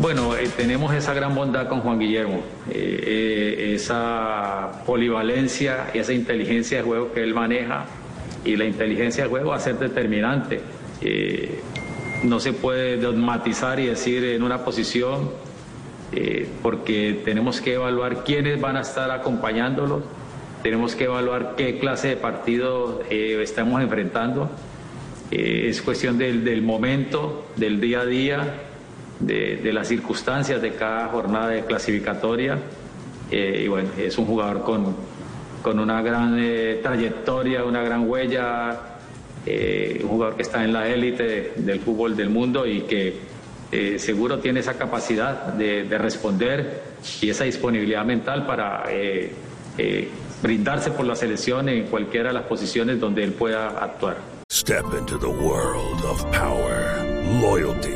Bueno, eh, tenemos esa gran bondad con Juan Guillermo, eh, eh, esa polivalencia esa inteligencia de juego que él maneja y la inteligencia de juego va a ser determinante. No se puede dogmatizar y decir en una posición porque tenemos que evaluar quiénes van a estar acompañándolos, tenemos que evaluar qué clase de partido estamos enfrentando. Es cuestión del momento, del día a día, de, las circunstancias de cada jornada de clasificatoria. Eh, y bueno, es un jugador con, con una gran eh, trayectoria, una gran huella, eh, un jugador que está en la élite del fútbol del mundo y que seguro tiene esa capacidad de, de responder y esa disponibilidad mental para brindarse por la selección en cualquiera de las posiciones donde él pueda actuar. Step into the world of power, loyalty,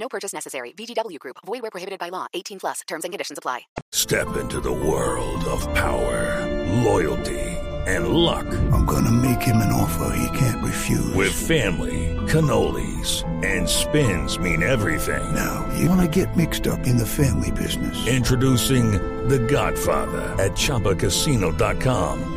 No purchase necessary. VGW Group. Void were prohibited by law. 18 plus. Terms and conditions apply. Step into the world of power, loyalty, and luck. I'm gonna make him an offer he can't refuse. With family, cannolis, and spins mean everything. now, you wanna get mixed up in the family business. Introducing The Godfather at ChumbaCasino.com.